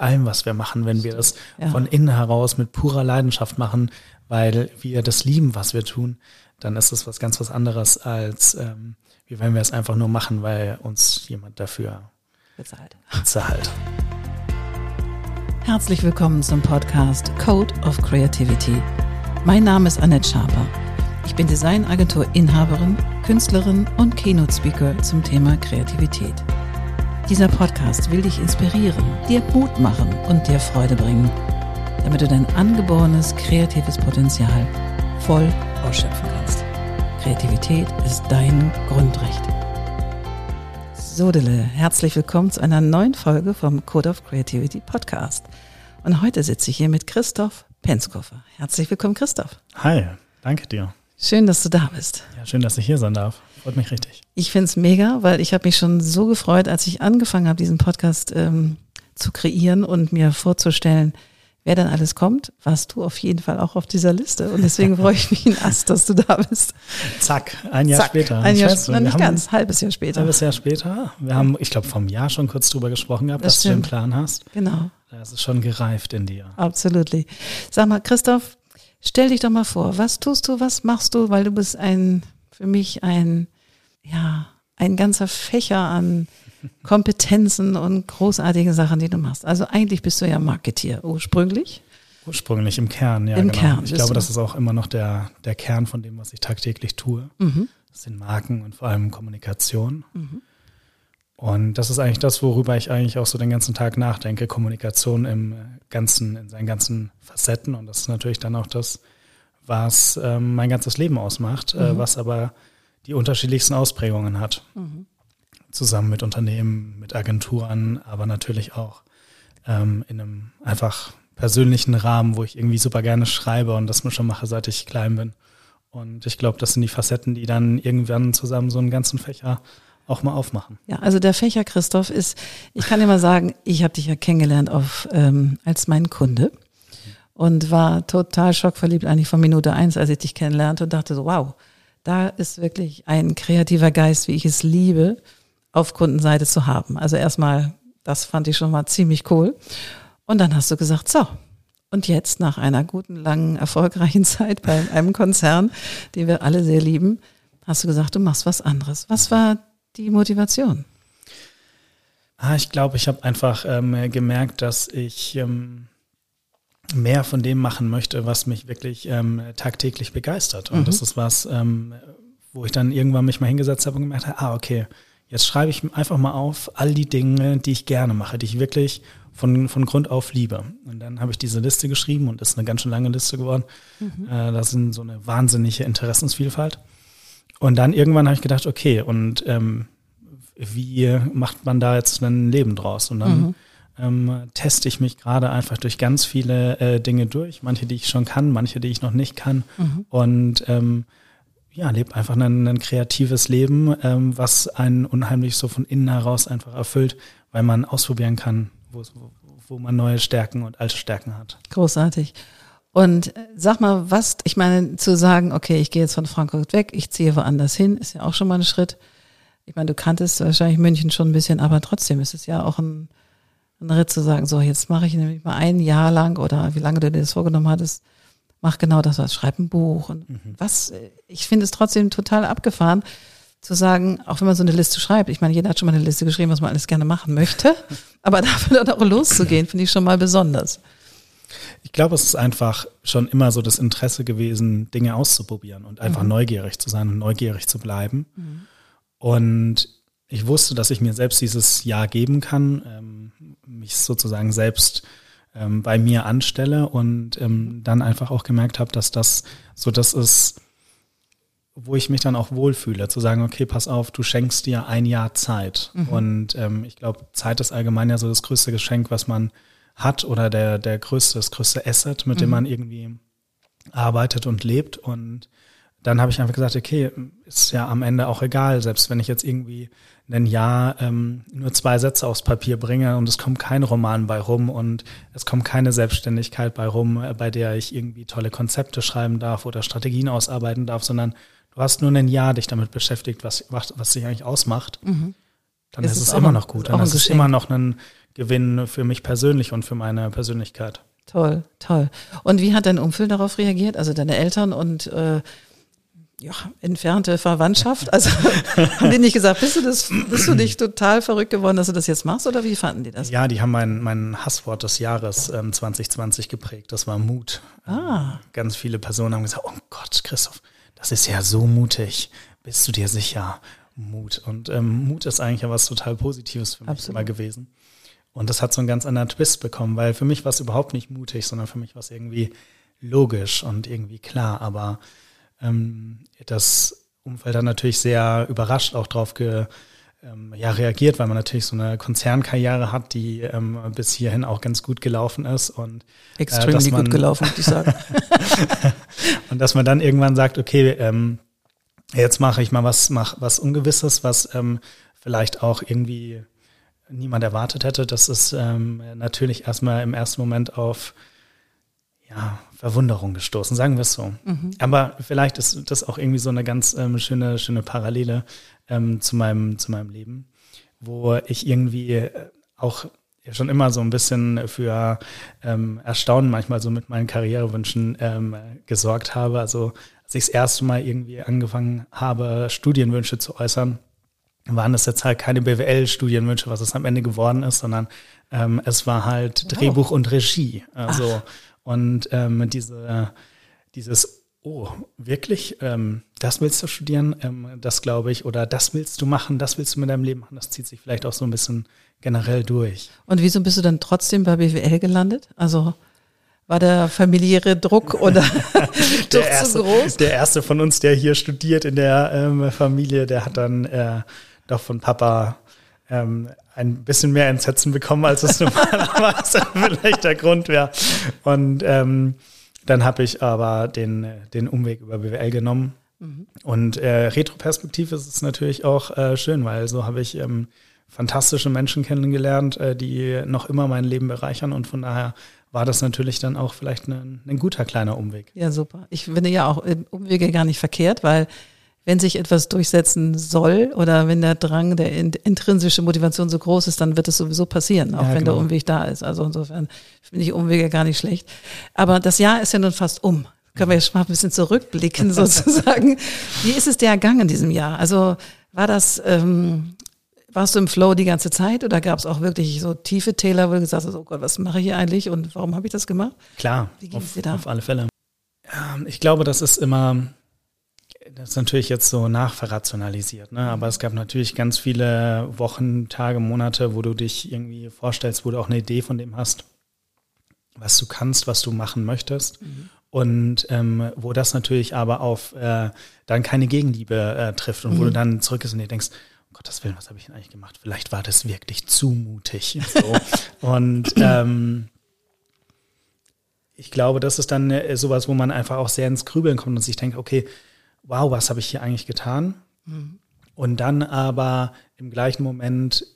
allem, was wir machen, wenn wir das ja. von innen heraus mit purer Leidenschaft machen, weil wir das lieben, was wir tun, dann ist es was ganz was anderes, als ähm, wie wenn wir es einfach nur machen, weil uns jemand dafür bezahlt. bezahlt. Herzlich willkommen zum Podcast Code of Creativity. Mein Name ist Annette Schaper. Ich bin Designagentur-Inhaberin, Künstlerin und Keynote-Speaker zum Thema Kreativität. Dieser Podcast will dich inspirieren, dir Mut machen und dir Freude bringen, damit du dein angeborenes kreatives Potenzial voll ausschöpfen kannst. Kreativität ist dein Grundrecht. Sodele, herzlich willkommen zu einer neuen Folge vom Code of Creativity Podcast. Und heute sitze ich hier mit Christoph Penskoffer. Herzlich willkommen, Christoph. Hi, danke dir. Schön, dass du da bist. Ja, schön, dass ich hier sein darf. Freut mich richtig. Ich finde es mega, weil ich habe mich schon so gefreut, als ich angefangen habe, diesen Podcast ähm, zu kreieren und mir vorzustellen, wer dann alles kommt, warst du auf jeden Fall auch auf dieser Liste. Und deswegen freue ich mich in Ast, dass du da bist. Zack, ein Jahr Zack, später. Ein Jahr, weiß, nicht ganz, halbes Jahr später. Halbes Jahr später. Wir haben, ich glaube, vom Jahr schon kurz drüber gesprochen gehabt, das dass stimmt. du den Plan hast. Genau. Das ist schon gereift in dir. Absolut. Sag mal, Christoph, stell dich doch mal vor, was tust du, was machst du, weil du bist ein, für mich ein ja, ein ganzer Fächer an Kompetenzen und großartigen Sachen, die du machst. Also eigentlich bist du ja Marketier ursprünglich. Ursprünglich im Kern, ja. Im genau. Kern. Ich glaube, das ist auch immer noch der, der Kern von dem, was ich tagtäglich tue. Mhm. Das sind Marken und vor allem Kommunikation. Mhm. Und das ist eigentlich das, worüber ich eigentlich auch so den ganzen Tag nachdenke. Kommunikation im ganzen, in seinen ganzen Facetten. Und das ist natürlich dann auch das, was ähm, mein ganzes Leben ausmacht, äh, mhm. äh, was aber die unterschiedlichsten Ausprägungen hat. Mhm. Zusammen mit Unternehmen, mit Agenturen, aber natürlich auch ähm, in einem einfach persönlichen Rahmen, wo ich irgendwie super gerne schreibe und das mir schon mache, seit ich klein bin. Und ich glaube, das sind die Facetten, die dann irgendwann zusammen so einen ganzen Fächer auch mal aufmachen. Ja, also der Fächer Christoph ist, ich kann dir mal sagen, ich habe dich ja kennengelernt auf, ähm, als mein Kunde und war total schockverliebt eigentlich von Minute eins, als ich dich kennenlernte und dachte so, wow, da ist wirklich ein kreativer Geist, wie ich es liebe, auf Kundenseite zu haben. Also erstmal, das fand ich schon mal ziemlich cool. Und dann hast du gesagt, so, und jetzt nach einer guten, langen, erfolgreichen Zeit bei einem Konzern, den wir alle sehr lieben, hast du gesagt, du machst was anderes. Was war die Motivation? Ah, ich glaube, ich habe einfach ähm, gemerkt, dass ich ähm, mehr von dem machen möchte, was mich wirklich ähm, tagtäglich begeistert. Und mhm. das ist was, ähm, wo ich dann irgendwann mich mal hingesetzt habe und gemerkt habe, ah, okay, jetzt schreibe ich einfach mal auf all die Dinge, die ich gerne mache, die ich wirklich von, von Grund auf liebe. Und dann habe ich diese Liste geschrieben und das ist eine ganz schön lange Liste geworden. Mhm. Äh, das sind so eine wahnsinnige Interessensvielfalt. Und dann irgendwann habe ich gedacht, okay, und ähm, wie macht man da jetzt ein Leben draus? Und dann mhm ähm, teste ich mich gerade einfach durch ganz viele äh, Dinge durch. Manche, die ich schon kann, manche, die ich noch nicht kann. Mhm. Und ähm, ja, lebe einfach ein, ein kreatives Leben, ähm, was einen unheimlich so von innen heraus einfach erfüllt, weil man ausprobieren kann, wo, wo man neue Stärken und alte Stärken hat. Großartig. Und äh, sag mal, was, ich meine, zu sagen, okay, ich gehe jetzt von Frankfurt weg, ich ziehe woanders hin, ist ja auch schon mal ein Schritt. Ich meine, du kanntest wahrscheinlich München schon ein bisschen, aber trotzdem ist es ja auch ein, Ritt zu sagen, so jetzt mache ich nämlich mal ein Jahr lang oder wie lange du dir das vorgenommen hattest, mach genau das, was schreib ein Buch und mhm. was, ich finde es trotzdem total abgefahren zu sagen, auch wenn man so eine Liste schreibt, ich meine, jeder hat schon mal eine Liste geschrieben, was man alles gerne machen möchte, aber dafür dann auch loszugehen, finde ich schon mal besonders. Ich glaube, es ist einfach schon immer so das Interesse gewesen, Dinge auszuprobieren und einfach mhm. neugierig zu sein und neugierig zu bleiben. Mhm. Und ich wusste, dass ich mir selbst dieses Jahr geben kann, ähm, mich sozusagen selbst ähm, bei mir anstelle und ähm, dann einfach auch gemerkt habe, dass das so das ist, wo ich mich dann auch wohlfühle, zu sagen, okay, pass auf, du schenkst dir ein Jahr Zeit. Mhm. Und ähm, ich glaube, Zeit ist allgemein ja so das größte Geschenk, was man hat oder der, der größte, das größte Asset, mit mhm. dem man irgendwie arbeitet und lebt. Und dann habe ich einfach gesagt, okay, ist ja am Ende auch egal, selbst wenn ich jetzt irgendwie ein Jahr ähm, nur zwei Sätze aufs Papier bringe und es kommt kein Roman bei rum und es kommt keine Selbstständigkeit bei rum, äh, bei der ich irgendwie tolle Konzepte schreiben darf oder Strategien ausarbeiten darf, sondern du hast nur ein Jahr dich damit beschäftigt, was, was, was dich eigentlich ausmacht, mhm. dann ist, ist es immer noch gut. Dann ist es immer noch ein Gewinn für mich persönlich und für meine Persönlichkeit. Toll, toll. Und wie hat dein Umfeld darauf reagiert? Also deine Eltern und äh, ja, entfernte Verwandtschaft? Also haben die nicht gesagt, bist du das, bist du nicht total verrückt geworden, dass du das jetzt machst oder wie fanden die das? Ja, die haben mein, mein Hasswort des Jahres ähm, 2020 geprägt. Das war Mut. Ah. Ähm, ganz viele Personen haben gesagt, oh Gott, Christoph, das ist ja so mutig. Bist du dir sicher? Mut. Und ähm, Mut ist eigentlich ja was total Positives für mich Absolut. immer gewesen. Und das hat so einen ganz anderen Twist bekommen, weil für mich war es überhaupt nicht mutig, sondern für mich war es irgendwie logisch und irgendwie klar. Aber ähm, das Umfeld hat natürlich sehr überrascht auch drauf ge, ähm, ja, reagiert, weil man natürlich so eine Konzernkarriere hat, die ähm, bis hierhin auch ganz gut gelaufen ist. Und, äh, man- gut gelaufen, würde ich sagen. und dass man dann irgendwann sagt, okay, ähm, jetzt mache ich mal was, mach was Ungewisses, was ähm, vielleicht auch irgendwie niemand erwartet hätte. Das ist ähm, natürlich erstmal im ersten Moment auf ja, Verwunderung gestoßen, sagen wir es so. Aber vielleicht ist das auch irgendwie so eine ganz ähm, schöne, schöne Parallele ähm, zu, meinem, zu meinem Leben, wo ich irgendwie äh, auch schon immer so ein bisschen für ähm, Erstaunen manchmal so mit meinen Karrierewünschen ähm, gesorgt habe. Also als ich das erste Mal irgendwie angefangen habe, Studienwünsche zu äußern, waren es jetzt halt keine BWL-Studienwünsche, was es am Ende geworden ist, sondern ähm, es war halt Drehbuch und Regie. Also und ähm, diese, dieses, oh, wirklich, ähm, das willst du studieren, ähm, das glaube ich, oder das willst du machen, das willst du mit deinem Leben machen, das zieht sich vielleicht auch so ein bisschen generell durch. Und wieso bist du dann trotzdem bei BWL gelandet? Also war der familiäre Druck oder Druck der zu erste, groß? der erste von uns, der hier studiert in der ähm, Familie, der hat dann äh, doch von Papa ähm, ein bisschen mehr Entsetzen bekommen, als es normalerweise vielleicht der Grund wäre. Und ähm, dann habe ich aber den, den Umweg über BWL genommen. Und äh, retroperspektiv ist es natürlich auch äh, schön, weil so habe ich ähm, fantastische Menschen kennengelernt, äh, die noch immer mein Leben bereichern. Und von daher war das natürlich dann auch vielleicht ein, ein guter kleiner Umweg. Ja, super. Ich finde ja auch äh, Umwege gar nicht verkehrt, weil wenn sich etwas durchsetzen soll oder wenn der Drang, der in- intrinsische Motivation so groß ist, dann wird es sowieso passieren, auch Ja, wenn der genau. Umweg da ist. Also insofern finde ich Umwege gar nicht schlecht. Aber das Jahr ist ja nun fast um. Können wir jetzt mal ein bisschen zurückblicken sozusagen. Wie ist es dir ergangen in diesem Jahr? Also war das, ähm, warst du im Flow die ganze Zeit oder gab es auch wirklich so tiefe Täler, wo du gesagt hast, oh Gott, was mache ich hier eigentlich und warum habe ich das gemacht? Klar, Wie auf, dir da? auf alle Fälle. Ja, ich glaube, das ist immer, das ist natürlich jetzt so nachverrationalisiert, ne? aber es gab natürlich ganz viele Wochen, Tage, Monate, wo du dich irgendwie vorstellst, wo du auch eine Idee von dem hast, was du kannst, was du machen möchtest. Und ähm, wo das natürlich aber auf äh, dann keine Gegenliebe äh, trifft und wo du dann zurück ist und dir denkst, um Gottes Willen, was habe ich denn eigentlich gemacht? Vielleicht war das wirklich zu mutig. So. und ähm, ich glaube, das ist dann äh, sowas, wo man einfach auch sehr ins Grübeln kommt und sich denkt, okay, wow, was habe ich hier eigentlich getan? Und dann aber im gleichen Moment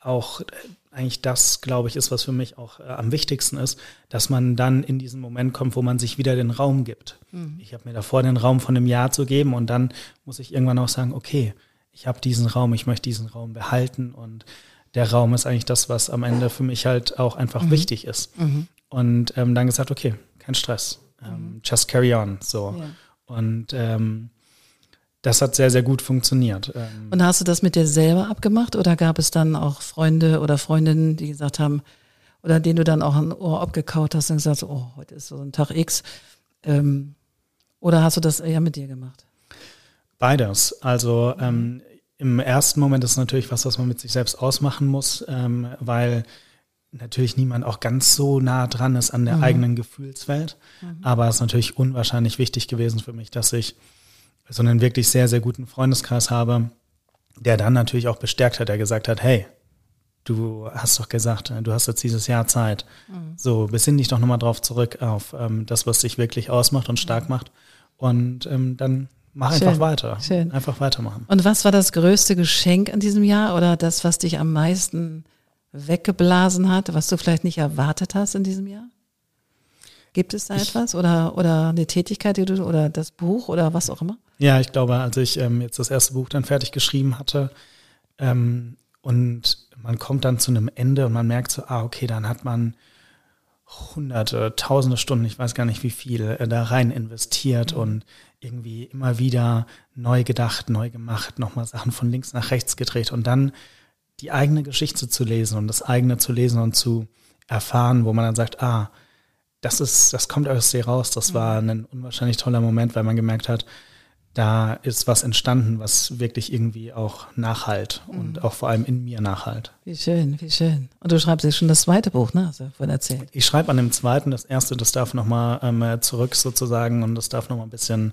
auch äh, eigentlich das, glaube ich, ist, was für mich auch äh, am wichtigsten ist, dass man dann in diesen Moment kommt, wo man sich wieder den Raum gibt. Ich habe mir davor den Raum von einem Jahr zu geben und dann muss ich irgendwann auch sagen, okay, ich habe diesen Raum, ich möchte diesen Raum behalten und der Raum ist eigentlich das, was am Ende für mich halt auch einfach wichtig ist. Und ähm, dann gesagt, okay, kein Stress, ähm, just carry on. So. Ja. Und ähm, das hat sehr, sehr gut funktioniert. Ähm, Und hast du das mit dir selber abgemacht oder gab es dann auch Freunde oder Freundinnen, die gesagt haben, oder denen du dann auch ein Ohr abgekaut hast und gesagt, hast, oh, heute ist so ein Tag X. Ähm, oder hast du das eher mit dir gemacht? Beides. Also ähm, im ersten Moment ist es natürlich was, was man mit sich selbst ausmachen muss, ähm, weil natürlich niemand auch ganz so nah dran ist an der eigenen Gefühlswelt. Aber es ist natürlich unwahrscheinlich wichtig gewesen für mich, dass ich so einen wirklich sehr, sehr guten Freundeskreis habe, der dann natürlich auch bestärkt hat, der gesagt hat, hey, du hast doch gesagt, du hast jetzt dieses Jahr Zeit. So, besinn dich doch nochmal drauf zurück auf ähm, das, was dich wirklich ausmacht und stark macht. Und ähm, dann mach Schön, einfach weiter. schön. Einfach weitermachen. Und was war das größte Geschenk an diesem Jahr oder das, was dich am meisten weggeblasen hat, was du vielleicht nicht erwartet hast in diesem Jahr? Gibt es da etwas oder, oder eine Tätigkeit, die du, oder das Buch oder was auch immer? Ja, ich glaube, als ich ähm, jetzt das erste Buch dann fertig geschrieben hatte ähm, und man kommt dann zu einem Ende und man merkt so, ah, okay, dann hat man hunderte, tausende Stunden, ich weiß gar nicht wie viel, äh, da rein investiert mhm. und irgendwie immer wieder neu gedacht, neu gemacht, nochmal Sachen von links nach rechts gedreht und dann die eigene Geschichte zu lesen und das eigene zu lesen und zu erfahren, wo man dann sagt, ah, das ist, das kommt aus dir raus. Das war mhm. ein unwahrscheinlich toller Moment, weil man gemerkt hat, da ist was entstanden, was wirklich irgendwie auch nachhalt mhm. und auch vor allem in mir nachhalt. Wie schön, wie schön. Und du schreibst jetzt schon das zweite Buch, ne? Hast du vorhin erzählt. Ich schreibe an dem zweiten, das erste, das darf nochmal ähm, zurück sozusagen und das darf nochmal ein bisschen,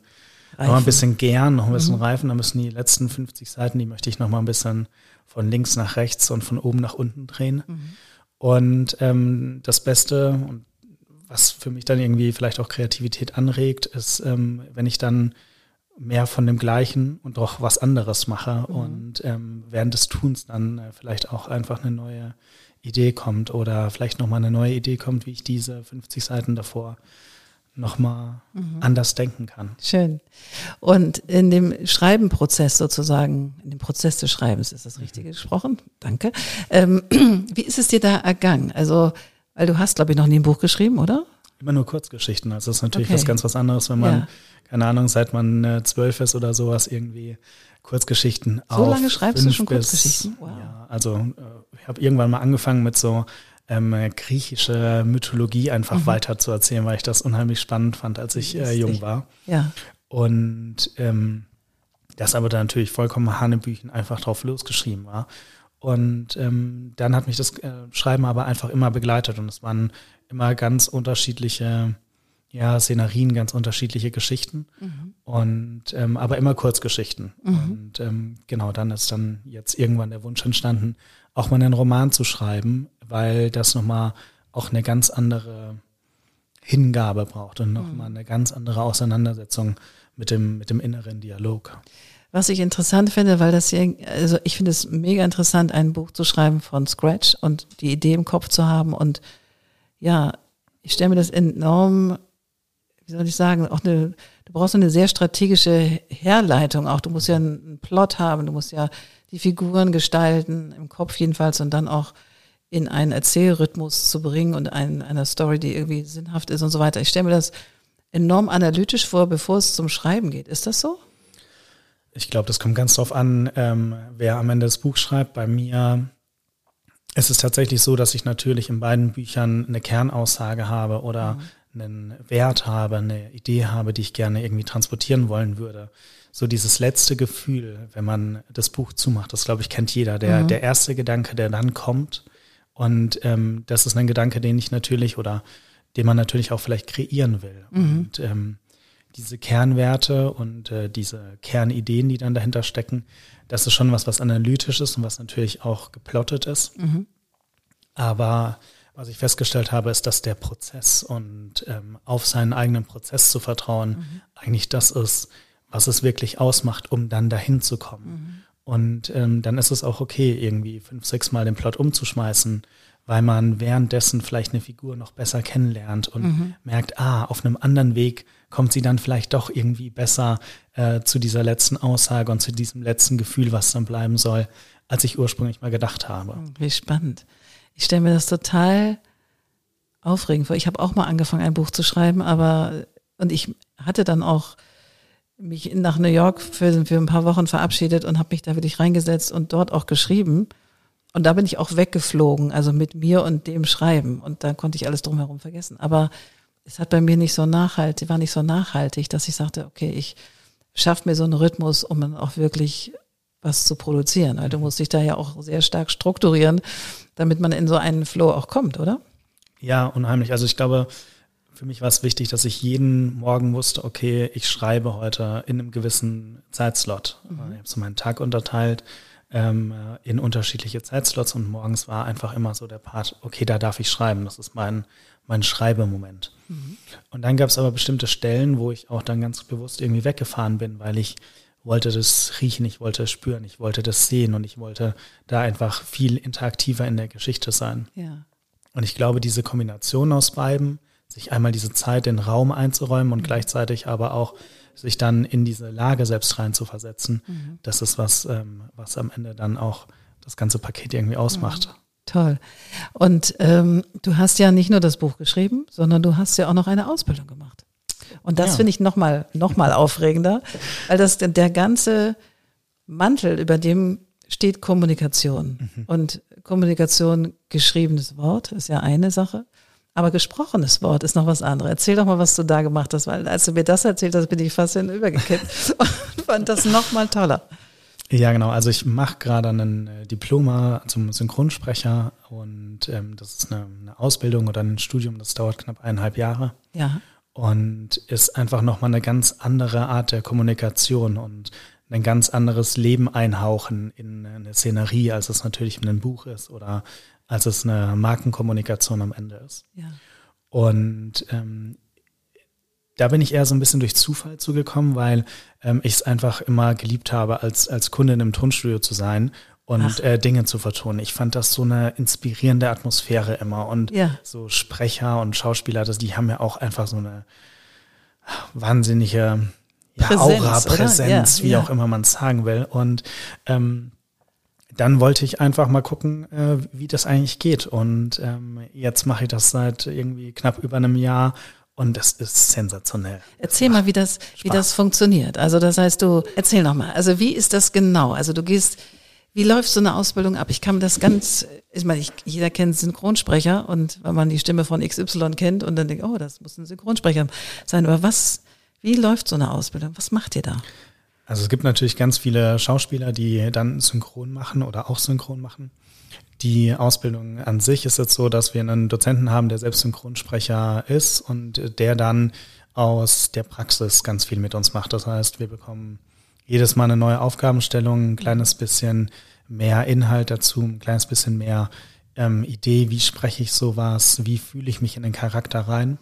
noch mal ein bisschen gern, noch ein bisschen mhm. reifen. Da müssen die letzten 50 Seiten, die möchte ich nochmal ein bisschen von links nach rechts und von oben nach unten drehen. Mhm. Und ähm, das Beste und was für mich dann irgendwie vielleicht auch Kreativität anregt, ist, ähm, wenn ich dann mehr von dem Gleichen und doch was anderes mache mhm. und ähm, während des Tuns dann äh, vielleicht auch einfach eine neue Idee kommt oder vielleicht nochmal eine neue Idee kommt, wie ich diese 50 Seiten davor nochmal mhm. anders denken kann. Schön. Und in dem Schreibenprozess sozusagen, in dem Prozess des Schreibens, ist das richtig mhm. gesprochen? Danke. Ähm, wie ist es dir da ergangen? Also, weil du hast, glaube ich, noch nie ein Buch geschrieben, oder? Immer nur Kurzgeschichten. Also das ist natürlich okay. was ganz was anderes, wenn man, ja. keine Ahnung, seit man äh, zwölf ist oder sowas irgendwie Kurzgeschichten so auf. So lange schreibst du schon Kurzgeschichten? Wow. Ja, also äh, ich habe irgendwann mal angefangen mit so ähm, griechische Mythologie einfach mhm. weiter zu erzählen, weil ich das unheimlich spannend fand, als ich äh, jung war. Ja. Und ähm, das aber dann natürlich vollkommen Hanebüchen einfach drauf losgeschrieben war. Und ähm, dann hat mich das äh, Schreiben aber einfach immer begleitet und es waren immer ganz unterschiedliche ja, Szenarien, ganz unterschiedliche Geschichten mhm. und ähm, aber immer Kurzgeschichten. Mhm. Und ähm, genau, dann ist dann jetzt irgendwann der Wunsch entstanden, auch mal einen Roman zu schreiben, weil das nochmal auch eine ganz andere Hingabe braucht und nochmal mhm. eine ganz andere Auseinandersetzung mit dem, mit dem inneren Dialog. Was ich interessant finde, weil das hier, also ich finde es mega interessant, ein Buch zu schreiben von Scratch und die Idee im Kopf zu haben und ja, ich stelle mir das enorm, wie soll ich sagen, auch eine, du brauchst eine sehr strategische Herleitung auch. Du musst ja einen Plot haben, du musst ja die Figuren gestalten, im Kopf jedenfalls, und dann auch in einen Erzählrhythmus zu bringen und ein, einer Story, die irgendwie sinnhaft ist und so weiter. Ich stelle mir das enorm analytisch vor, bevor es zum Schreiben geht. Ist das so? Ich glaube, das kommt ganz drauf an, ähm, wer am Ende das Buch schreibt. Bei mir ist es tatsächlich so, dass ich natürlich in beiden Büchern eine Kernaussage habe oder mhm. einen Wert habe, eine Idee habe, die ich gerne irgendwie transportieren wollen würde. So dieses letzte Gefühl, wenn man das Buch zumacht, das glaube ich kennt jeder. Der, mhm. der erste Gedanke, der dann kommt. Und ähm, das ist ein Gedanke, den ich natürlich oder den man natürlich auch vielleicht kreieren will. Mhm. Und ähm, diese Kernwerte und äh, diese Kernideen, die dann dahinter stecken, das ist schon was, was analytisch ist und was natürlich auch geplottet ist. Mhm. Aber was ich festgestellt habe, ist, dass der Prozess und ähm, auf seinen eigenen Prozess zu vertrauen mhm. eigentlich das ist, was es wirklich ausmacht, um dann dahin zu kommen. Und ähm, dann ist es auch okay, irgendwie fünf, sechs Mal den Plot umzuschmeißen, weil man währenddessen vielleicht eine Figur noch besser kennenlernt und mhm. merkt, ah, auf einem anderen Weg kommt sie dann vielleicht doch irgendwie besser äh, zu dieser letzten Aussage und zu diesem letzten Gefühl, was dann bleiben soll, als ich ursprünglich mal gedacht habe. Hm, wie spannend. Ich stelle mir das total aufregend vor. Ich habe auch mal angefangen, ein Buch zu schreiben, aber und ich hatte dann auch mich nach New York für, für ein paar Wochen verabschiedet und habe mich da wirklich reingesetzt und dort auch geschrieben. Und da bin ich auch weggeflogen, also mit mir und dem Schreiben. Und da konnte ich alles drumherum vergessen. Aber es hat bei mir nicht so nachhaltig, war nicht so nachhaltig, dass ich sagte, okay, ich schaffe mir so einen Rhythmus, um dann auch wirklich was zu produzieren. Weil du musst dich da ja auch sehr stark strukturieren, damit man in so einen Flow auch kommt, oder? Ja, unheimlich. Also ich glaube, für mich war es wichtig, dass ich jeden Morgen wusste, okay, ich schreibe heute in einem gewissen Zeitslot. Mhm. Ich habe so meinen Tag unterteilt ähm, in unterschiedliche Zeitslots und morgens war einfach immer so der Part, okay, da darf ich schreiben. Das ist mein, mein Schreibemoment. Mhm. Und dann gab es aber bestimmte Stellen, wo ich auch dann ganz bewusst irgendwie weggefahren bin, weil ich wollte das riechen, ich wollte es spüren, ich wollte das sehen und ich wollte da einfach viel interaktiver in der Geschichte sein. Ja. Und ich glaube, diese Kombination aus beiden, sich einmal diese Zeit, den Raum einzuräumen und mhm. gleichzeitig aber auch sich dann in diese Lage selbst rein zu versetzen, mhm. das ist was, ähm, was am Ende dann auch das ganze Paket irgendwie ausmacht. Mhm. Toll. Und ähm, du hast ja nicht nur das Buch geschrieben, sondern du hast ja auch noch eine Ausbildung gemacht. Und das ja. finde ich nochmal noch mal aufregender, weil das der ganze Mantel, über dem steht Kommunikation. Mhm. Und Kommunikation, geschriebenes Wort, ist ja eine Sache. Aber gesprochenes Wort ist noch was anderes. Erzähl doch mal, was du da gemacht hast, weil als du mir das erzählt hast, bin ich fast hinübergekippt und fand das noch mal toller. Ja, genau. Also ich mache gerade einen äh, Diploma zum Synchronsprecher und ähm, das ist eine, eine, Ausbildung oder ein Studium, das dauert knapp eineinhalb Jahre. Ja. Und ist einfach nochmal eine ganz andere Art der Kommunikation und ein ganz anderes Leben einhauchen in eine Szenerie, als es natürlich in einem Buch ist oder als es eine Markenkommunikation am Ende ist. Ja. Und ähm, da bin ich eher so ein bisschen durch Zufall zugekommen, weil ähm, ich es einfach immer geliebt habe, als, als Kunde in einem Tonstudio zu sein und äh, Dinge zu vertonen. Ich fand das so eine inspirierende Atmosphäre immer und ja. so Sprecher und Schauspieler, das, die haben ja auch einfach so eine wahnsinnige ja, Präsenz, Aura, Präsenz, ja, wie auch immer man es sagen will. Und ähm, dann wollte ich einfach mal gucken, äh, wie das eigentlich geht. Und ähm, jetzt mache ich das seit irgendwie knapp über einem Jahr und das ist sensationell. Erzähl mal, wie das, wie das funktioniert. Also das heißt, du erzähl noch mal. Also wie ist das genau? Also du gehst, wie läuft so eine Ausbildung ab? Ich kann das ganz, ich meine, ich, jeder kennt Synchronsprecher und wenn man die Stimme von XY kennt und dann denkt, oh, das muss ein Synchronsprecher sein. Aber was, wie läuft so eine Ausbildung? Was macht ihr da? Also es gibt natürlich ganz viele Schauspieler, die dann synchron machen oder auch synchron machen. Die Ausbildung an sich ist jetzt so, dass wir einen Dozenten haben, der selbst Synchronsprecher ist und der dann aus der Praxis ganz viel mit uns macht. Das heißt, wir bekommen jedes Mal eine neue Aufgabenstellung, ein kleines bisschen mehr Inhalt dazu, ein kleines bisschen mehr ähm, Idee, wie spreche ich sowas, wie fühle ich mich in den Charakter rein.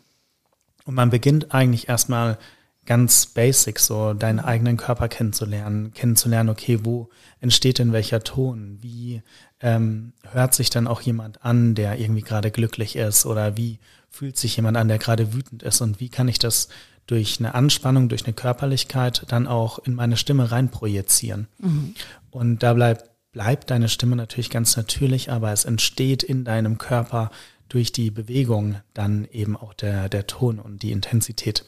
Und man beginnt eigentlich erstmal ganz basic, so deinen eigenen Körper kennenzulernen, kennenzulernen, okay, wo entsteht denn welcher Ton, wie ähm, hört sich dann auch jemand an, der irgendwie gerade glücklich ist oder wie fühlt sich jemand an, der gerade wütend ist und wie kann ich das durch eine Anspannung, durch eine Körperlichkeit dann auch in meine Stimme reinprojizieren. Mhm. Und da bleibt, bleibt deine Stimme natürlich ganz natürlich, aber es entsteht in deinem Körper durch die Bewegung dann eben auch der, der Ton und die Intensität.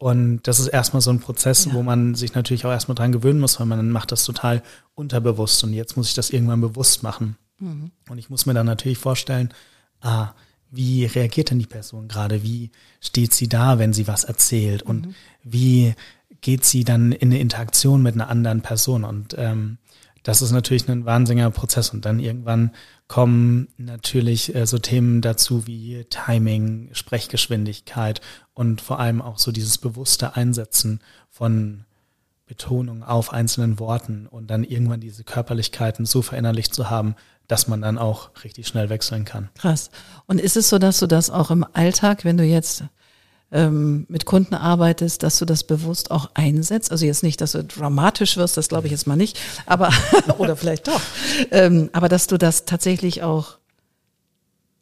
Und das ist erstmal so ein Prozess, ja. wo man sich natürlich auch erstmal dran gewöhnen muss, weil man macht das total unterbewusst und jetzt muss ich das irgendwann bewusst machen. Mhm. Und ich muss mir dann natürlich vorstellen, ah, wie reagiert denn die Person gerade? Wie steht sie da, wenn sie was erzählt? Und mhm. wie geht sie dann in eine Interaktion mit einer anderen Person? Und ähm, das ist natürlich ein wahnsinniger Prozess. Und dann irgendwann kommen natürlich äh, so Themen dazu wie Timing, Sprechgeschwindigkeit und vor allem auch so dieses bewusste Einsetzen von Betonung auf einzelnen Worten und dann irgendwann diese Körperlichkeiten so verinnerlicht zu haben, dass man dann auch richtig schnell wechseln kann. Krass. Und ist es so, dass du das auch im Alltag, wenn du jetzt ähm, mit Kunden arbeitest, dass du das bewusst auch einsetzt. Also jetzt nicht, dass du dramatisch wirst, das glaube ich jetzt mal nicht, aber oder vielleicht doch. Ähm, aber dass du das tatsächlich auch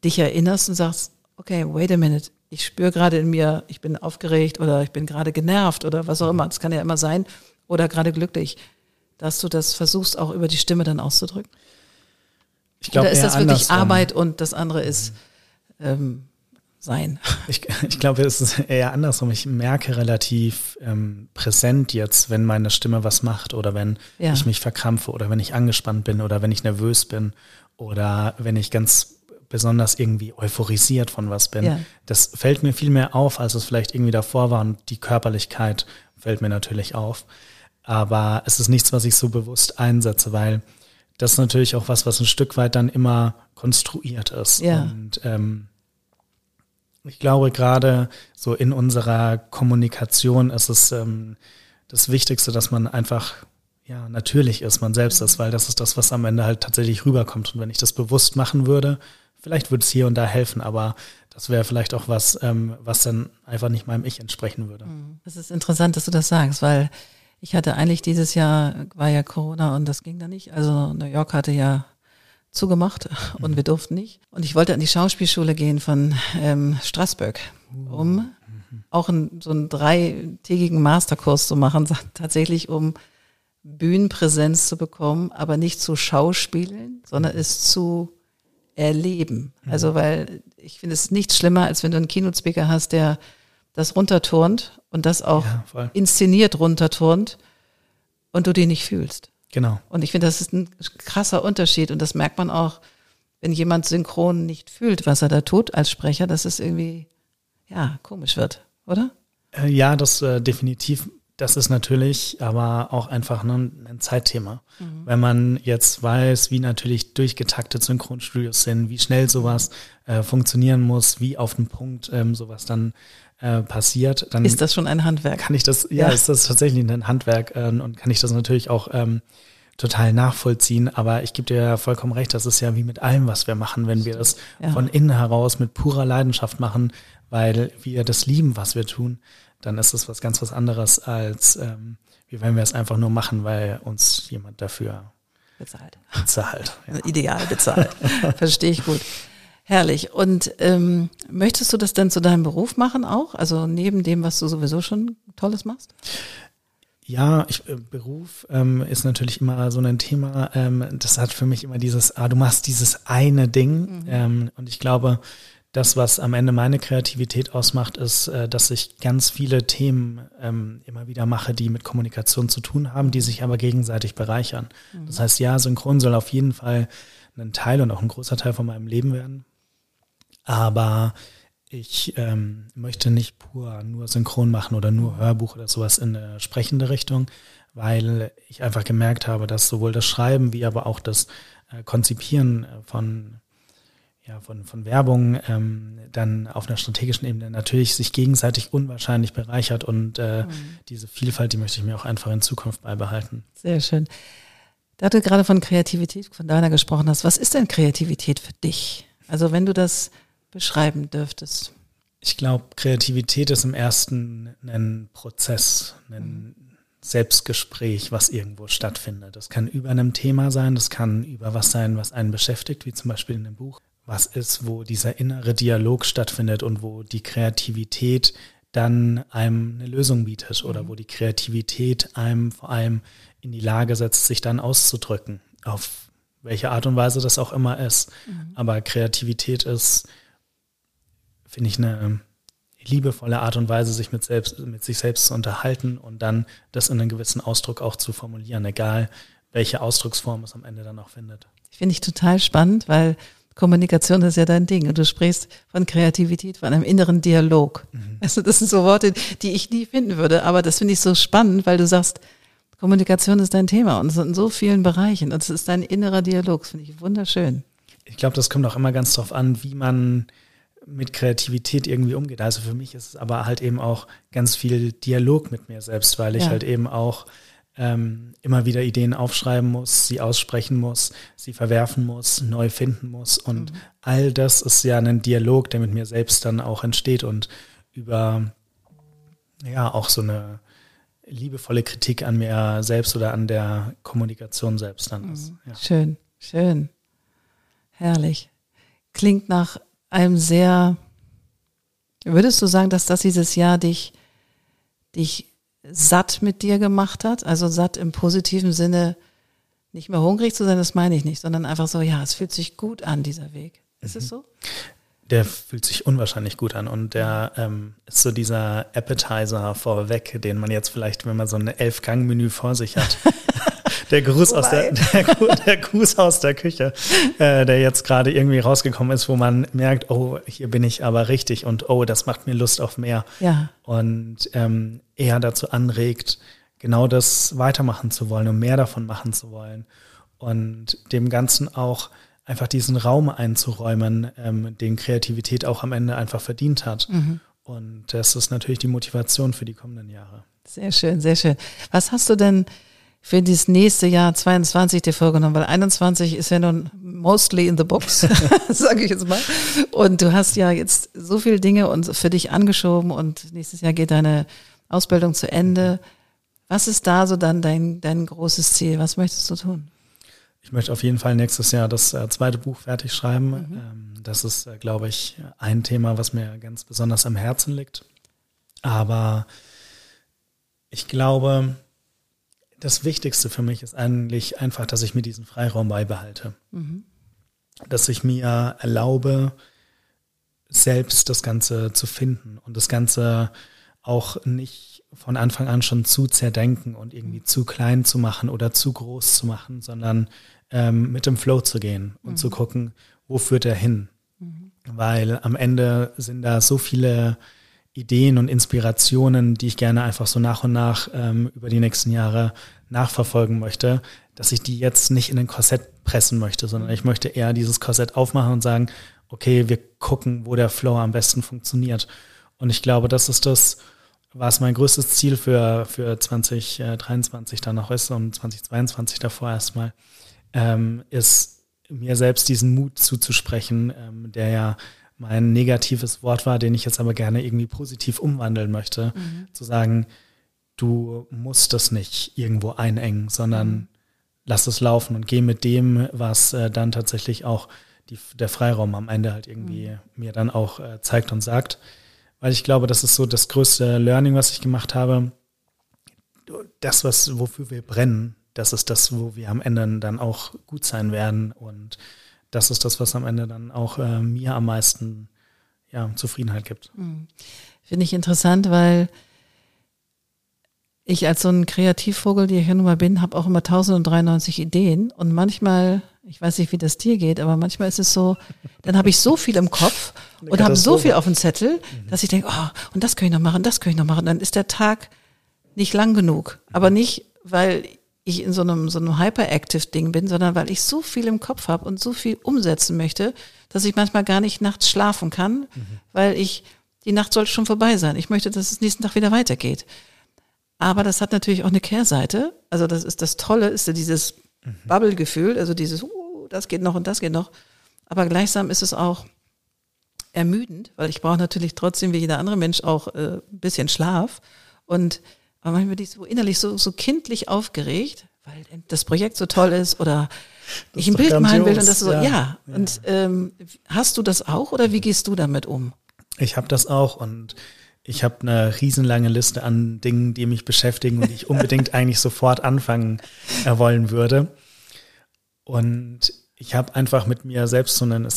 dich erinnerst und sagst, okay, wait a minute, ich spüre gerade in mir, ich bin aufgeregt oder ich bin gerade genervt oder was auch immer. Das kann ja immer sein oder gerade glücklich, dass du das versuchst auch über die Stimme dann auszudrücken. Ich glaub, oder ist das wirklich andersrum. Arbeit und das andere ist ähm, sein. Ich, ich glaube, es ist eher andersrum. Ich merke relativ ähm, präsent jetzt, wenn meine Stimme was macht oder wenn ja. ich mich verkrampfe oder wenn ich angespannt bin oder wenn ich nervös bin oder wenn ich ganz besonders irgendwie euphorisiert von was bin. Ja. Das fällt mir viel mehr auf, als es vielleicht irgendwie davor war und die Körperlichkeit fällt mir natürlich auf. Aber es ist nichts, was ich so bewusst einsetze, weil das ist natürlich auch was, was ein Stück weit dann immer konstruiert ist. Ja. Und ähm, ich glaube, gerade so in unserer Kommunikation ist es ähm, das Wichtigste, dass man einfach ja natürlich ist, man selbst ist, weil das ist das, was am Ende halt tatsächlich rüberkommt. Und wenn ich das bewusst machen würde, vielleicht würde es hier und da helfen, aber das wäre vielleicht auch was, ähm, was dann einfach nicht meinem Ich entsprechen würde. Mhm. Das ist interessant, dass du das sagst, weil ich hatte eigentlich dieses Jahr, war ja Corona und das ging da nicht. Also New York hatte ja zugemacht und wir durften nicht. Und ich wollte an die Schauspielschule gehen von ähm, Straßburg, um auch einen, so einen dreitägigen Masterkurs zu machen, tatsächlich um Bühnenpräsenz zu bekommen, aber nicht zu schauspielen, sondern es zu erleben. Mhm. Also weil ich finde es nicht schlimmer, als wenn du einen Keynote-Speaker hast, der das runterturnt und das auch ja, inszeniert runterturnt und du den nicht fühlst. Genau. Und ich finde, das ist ein krasser Unterschied und das merkt man auch, wenn jemand synchron nicht fühlt, was er da tut als Sprecher, dass es irgendwie, ja, komisch wird, oder? Äh, ja, das äh, definitiv. Das ist natürlich aber auch einfach ne, ein Zeitthema. Mhm. Wenn man jetzt weiß, wie natürlich durchgetaktet Synchronstudios sind, wie schnell sowas äh, funktionieren muss, wie auf den Punkt ähm, sowas dann äh, passiert, dann ist das schon ein Handwerk. Kann ich das, ja, ja. ist das tatsächlich ein Handwerk äh, und kann ich das natürlich auch ähm, total nachvollziehen. Aber ich gebe dir ja vollkommen recht, das ist ja wie mit allem, was wir machen, wenn wir das ja. von innen heraus mit purer Leidenschaft machen, weil wir das lieben, was wir tun, dann ist es was ganz was anderes als ähm, wie wenn wir es einfach nur machen, weil uns jemand dafür bezahlt. Bezahlt. Ja. Ideal bezahlt. Verstehe ich gut. Herrlich. Und ähm, möchtest du das denn zu deinem Beruf machen auch? Also neben dem, was du sowieso schon Tolles machst? Ja, ich, äh, Beruf ähm, ist natürlich immer so ein Thema. Ähm, das hat für mich immer dieses, ah, du machst dieses eine Ding. Mhm. Ähm, und ich glaube, das, was am Ende meine Kreativität ausmacht, ist, äh, dass ich ganz viele Themen ähm, immer wieder mache, die mit Kommunikation zu tun haben, die sich aber gegenseitig bereichern. Mhm. Das heißt, ja, Synchron soll auf jeden Fall ein Teil und auch ein großer Teil von meinem Leben werden. Aber ich ähm, möchte nicht pur nur Synchron machen oder nur Hörbuch oder sowas in eine sprechende Richtung, weil ich einfach gemerkt habe, dass sowohl das Schreiben wie aber auch das äh, Konzipieren von ja, von, von Werbung ähm, dann auf einer strategischen Ebene natürlich sich gegenseitig unwahrscheinlich bereichert und äh, mhm. diese Vielfalt, die möchte ich mir auch einfach in Zukunft beibehalten. Sehr schön. Da du gerade von Kreativität von deiner gesprochen hast, was ist denn Kreativität für dich? Also wenn du das beschreiben dürftest? Ich glaube, Kreativität ist im ersten ein Prozess, ein mhm. Selbstgespräch, was irgendwo stattfindet. Das kann über einem Thema sein, das kann über was sein, was einen beschäftigt, wie zum Beispiel in einem Buch. Was ist, wo dieser innere Dialog stattfindet und wo die Kreativität dann einem eine Lösung bietet oder mhm. wo die Kreativität einem vor allem in die Lage setzt, sich dann auszudrücken, auf welche Art und Weise das auch immer ist. Mhm. Aber Kreativität ist finde ich, eine liebevolle Art und Weise, sich mit, selbst, mit sich selbst zu unterhalten und dann das in einem gewissen Ausdruck auch zu formulieren, egal welche Ausdrucksform es am Ende dann auch findet. Finde ich total spannend, weil Kommunikation ist ja dein Ding und du sprichst von Kreativität, von einem inneren Dialog. Mhm. Also das sind so Worte, die ich nie finden würde, aber das finde ich so spannend, weil du sagst, Kommunikation ist dein Thema und es in so vielen Bereichen und es ist dein innerer Dialog. Das finde ich wunderschön. Ich glaube, das kommt auch immer ganz drauf an, wie man mit Kreativität irgendwie umgeht. Also für mich ist es aber halt eben auch ganz viel Dialog mit mir selbst, weil ich ja. halt eben auch ähm, immer wieder Ideen aufschreiben muss, sie aussprechen muss, sie verwerfen muss, neu finden muss. Und mhm. all das ist ja ein Dialog, der mit mir selbst dann auch entsteht und über ja auch so eine liebevolle Kritik an mir selbst oder an der Kommunikation selbst dann ist. Mhm. Ja. Schön, schön. Herrlich. Klingt nach einem sehr, würdest du sagen, dass das dieses Jahr dich, dich satt mit dir gemacht hat? Also satt im positiven Sinne, nicht mehr hungrig zu sein, das meine ich nicht, sondern einfach so, ja, es fühlt sich gut an, dieser Weg. Ist mhm. es so? Der fühlt sich unwahrscheinlich gut an und der ähm, ist so dieser Appetizer vorweg, den man jetzt vielleicht, wenn man so ein Elf-Gang-Menü vor sich hat, der Gruß aus der, der, der, Gruß aus der Küche, äh, der jetzt gerade irgendwie rausgekommen ist, wo man merkt, oh, hier bin ich aber richtig und oh, das macht mir Lust auf mehr. Ja. Und ähm, eher dazu anregt, genau das weitermachen zu wollen und mehr davon machen zu wollen. Und dem Ganzen auch einfach diesen Raum einzuräumen, ähm, den Kreativität auch am Ende einfach verdient hat. Mhm. Und das ist natürlich die Motivation für die kommenden Jahre. Sehr schön, sehr schön. Was hast du denn für dieses nächste Jahr 22 dir vorgenommen, weil 21 ist ja nun mostly in the box, sage ich jetzt mal. Und du hast ja jetzt so viele Dinge und für dich angeschoben und nächstes Jahr geht deine Ausbildung zu Ende. Was ist da so dann dein, dein großes Ziel? Was möchtest du tun? Ich möchte auf jeden Fall nächstes Jahr das äh, zweite Buch fertig schreiben. Mhm. Ähm, das ist, äh, glaube ich, ein Thema, was mir ganz besonders am Herzen liegt. Aber ich glaube, das Wichtigste für mich ist eigentlich einfach, dass ich mir diesen Freiraum beibehalte. Mhm. Dass ich mir erlaube, selbst das Ganze zu finden und das Ganze auch nicht von Anfang an schon zu zerdenken und irgendwie zu klein zu machen oder zu groß zu machen, sondern ähm, mit dem Flow zu gehen und mhm. zu gucken, wo führt er hin. Mhm. Weil am Ende sind da so viele Ideen und Inspirationen, die ich gerne einfach so nach und nach ähm, über die nächsten Jahre nachverfolgen möchte, dass ich die jetzt nicht in ein Korsett pressen möchte, sondern ich möchte eher dieses Korsett aufmachen und sagen, okay, wir gucken, wo der Flow am besten funktioniert. Und ich glaube, das ist das, was mein größtes Ziel für, für 2023 dann noch ist und 2022 davor erstmal, ähm, ist mir selbst diesen Mut zuzusprechen, ähm, der ja mein negatives Wort war, den ich jetzt aber gerne irgendwie positiv umwandeln möchte, mhm. zu sagen, du musst das nicht irgendwo einengen, sondern mhm. lass es laufen und geh mit dem, was äh, dann tatsächlich auch die, der Freiraum am Ende halt irgendwie mhm. mir dann auch äh, zeigt und sagt. Weil ich glaube, das ist so das größte Learning, was ich gemacht habe. Das, was, wofür wir brennen, das ist das, wo wir am Ende dann auch gut sein werden und das ist das, was am Ende dann auch äh, mir am meisten ja, Zufriedenheit gibt. Mhm. Finde ich interessant, weil ich als so ein Kreativvogel, die ich ja nun mal bin, habe auch immer 1093 Ideen und manchmal, ich weiß nicht, wie das dir geht, aber manchmal ist es so, dann habe ich so viel im Kopf und habe so viel auf dem Zettel, mhm. dass ich denke, oh, und das kann ich noch machen, das kann ich noch machen. Dann ist der Tag nicht lang genug, aber nicht, weil ich in so einem, so einem Hyperactive-Ding bin, sondern weil ich so viel im Kopf habe und so viel umsetzen möchte, dass ich manchmal gar nicht nachts schlafen kann, mhm. weil ich, die Nacht sollte schon vorbei sein. Ich möchte, dass es nächsten Tag wieder weitergeht. Aber das hat natürlich auch eine Kehrseite. Also das ist das Tolle, ist ja dieses mhm. Bubble-Gefühl, also dieses, uh, das geht noch und das geht noch. Aber gleichsam ist es auch ermüdend, weil ich brauche natürlich trotzdem wie jeder andere Mensch auch äh, ein bisschen Schlaf. Und aber manchmal bin ich so innerlich so, so kindlich aufgeregt, weil das Projekt so toll ist oder ich ein Bild malen will und das so, ja. ja. Und ähm, hast du das auch oder wie gehst du damit um? Ich habe das auch und ich habe eine riesenlange Liste an Dingen, die mich beschäftigen und die ich unbedingt eigentlich sofort anfangen äh, wollen würde. Und ich habe einfach mit mir selbst so einen,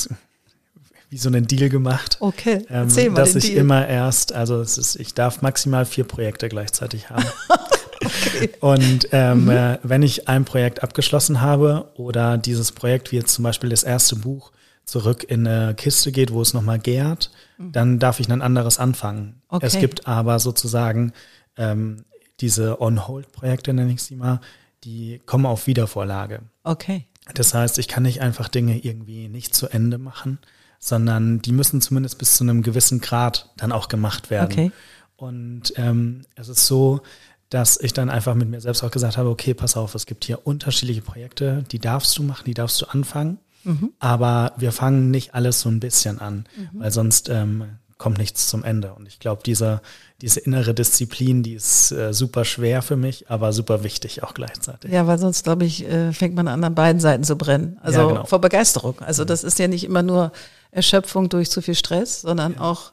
wie so einen Deal gemacht. Okay, ähm, dass ich Deal. immer erst, also es ist, ich darf maximal vier Projekte gleichzeitig haben. okay. Und ähm, mhm. äh, wenn ich ein Projekt abgeschlossen habe oder dieses Projekt, wie jetzt zum Beispiel das erste Buch, zurück in eine Kiste geht, wo es nochmal gärt, mhm. dann darf ich ein anderes anfangen. Okay. Es gibt aber sozusagen ähm, diese On-Hold-Projekte, nenne ich sie mal, die kommen auf Wiedervorlage. Okay. Das heißt, ich kann nicht einfach Dinge irgendwie nicht zu Ende machen, sondern die müssen zumindest bis zu einem gewissen Grad dann auch gemacht werden. Okay. Und ähm, es ist so, dass ich dann einfach mit mir selbst auch gesagt habe, okay, pass auf, es gibt hier unterschiedliche Projekte, die darfst du machen, die darfst du anfangen. Mhm. Aber wir fangen nicht alles so ein bisschen an, mhm. weil sonst ähm, kommt nichts zum Ende. Und ich glaube, diese, diese innere Disziplin, die ist äh, super schwer für mich, aber super wichtig auch gleichzeitig. Ja, weil sonst, glaube ich, äh, fängt man an, an beiden Seiten zu brennen. Also ja, genau. vor Begeisterung. Also mhm. das ist ja nicht immer nur Erschöpfung durch zu viel Stress, sondern ja. auch,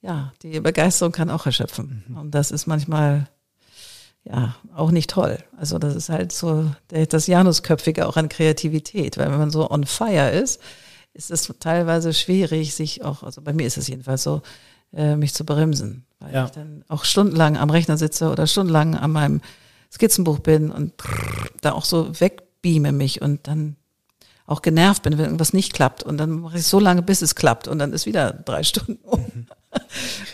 ja, die Begeisterung kann auch erschöpfen. Mhm. Und das ist manchmal, ja, auch nicht toll. Also das ist halt so das Janusköpfige auch an Kreativität, weil wenn man so on fire ist, ist es teilweise schwierig, sich auch, also bei mir ist es jedenfalls so, äh, mich zu bremsen, weil ja. ich dann auch stundenlang am Rechner sitze oder stundenlang an meinem Skizzenbuch bin und da auch so wegbeame mich und dann auch genervt bin, wenn irgendwas nicht klappt. Und dann mache ich so lange, bis es klappt. Und dann ist wieder drei Stunden um.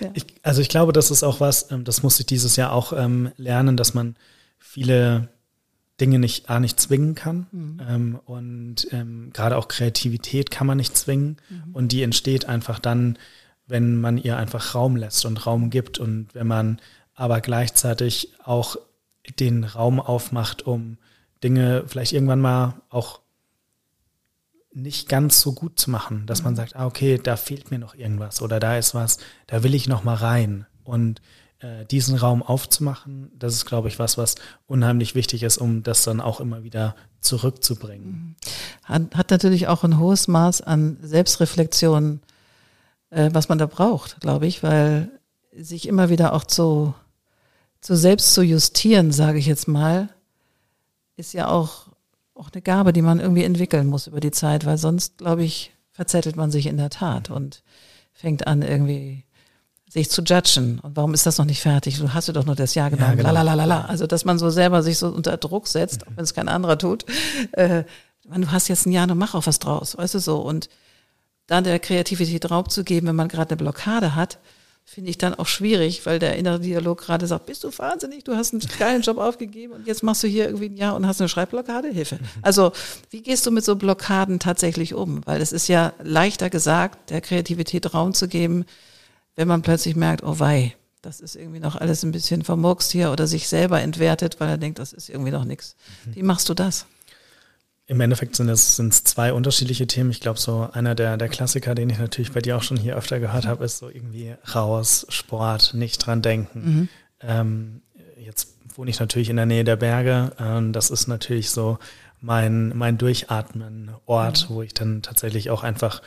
Ja. ich, also ich glaube, das ist auch was, ähm, das musste ich dieses Jahr auch ähm, lernen, dass man viele Dinge nicht, A, nicht zwingen kann. Mhm. Ähm, und ähm, gerade auch Kreativität kann man nicht zwingen. Mhm. Und die entsteht einfach dann, wenn man ihr einfach Raum lässt und Raum gibt. Und wenn man aber gleichzeitig auch den Raum aufmacht, um Dinge vielleicht irgendwann mal auch nicht ganz so gut zu machen, dass man mhm. sagt, ah, okay, da fehlt mir noch irgendwas oder da ist was, da will ich noch mal rein und äh, diesen Raum aufzumachen, das ist, glaube ich, was, was unheimlich wichtig ist, um das dann auch immer wieder zurückzubringen. Mhm. Hat, hat natürlich auch ein hohes Maß an Selbstreflexion, äh, was man da braucht, glaube ich, weil sich immer wieder auch zu, zu selbst zu justieren, sage ich jetzt mal, ist ja auch, auch eine Gabe, die man irgendwie entwickeln muss über die Zeit, weil sonst, glaube ich, verzettelt man sich in der Tat und fängt an irgendwie sich zu judgen. Und warum ist das noch nicht fertig? Du hast du doch nur das Jahr genommen. Ja, genau. Lalalala. Also, dass man so selber sich so unter Druck setzt, auch wenn es kein anderer tut. Äh, du hast jetzt ein Jahr, noch mach auch was draus, weißt du so. Und dann der Kreativität Raum zu geben, wenn man gerade eine Blockade hat, finde ich dann auch schwierig, weil der innere Dialog gerade sagt, bist du wahnsinnig, du hast einen geilen Job aufgegeben und jetzt machst du hier irgendwie ein Jahr und hast eine Schreibblockade, Hilfe. Also wie gehst du mit so Blockaden tatsächlich um? Weil es ist ja leichter gesagt, der Kreativität Raum zu geben, wenn man plötzlich merkt, oh wei, das ist irgendwie noch alles ein bisschen vermurkst hier oder sich selber entwertet, weil er denkt, das ist irgendwie noch nichts. Mhm. Wie machst du das? Im Endeffekt sind es sind zwei unterschiedliche Themen. Ich glaube, so einer der, der Klassiker, den ich natürlich bei dir auch schon hier öfter gehört habe, ist so irgendwie raus, Sport, nicht dran denken. Mhm. Ähm, jetzt wohne ich natürlich in der Nähe der Berge. Ähm, das ist natürlich so mein, mein Durchatmen-Ort, mhm. wo ich dann tatsächlich auch einfach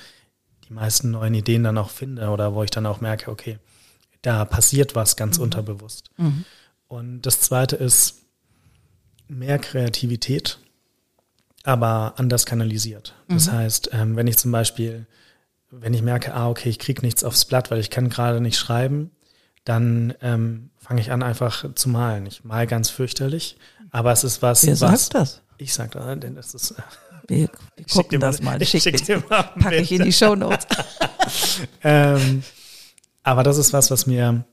die meisten neuen Ideen dann auch finde oder wo ich dann auch merke, okay, da passiert was ganz mhm. unterbewusst. Mhm. Und das zweite ist mehr Kreativität aber anders kanalisiert. Das mhm. heißt, ähm, wenn ich zum Beispiel, wenn ich merke, ah, okay, ich kriege nichts aufs Blatt, weil ich kann gerade nicht schreiben, dann ähm, fange ich an, einfach zu malen. Ich mal ganz fürchterlich, aber es ist was. Wer was, sagt das? Ich sag das, denn das ist. Wir, wir gucken das mal. Ich schick, schick dir mal packe ich in die Show Notes. ähm, aber das ist was, was mir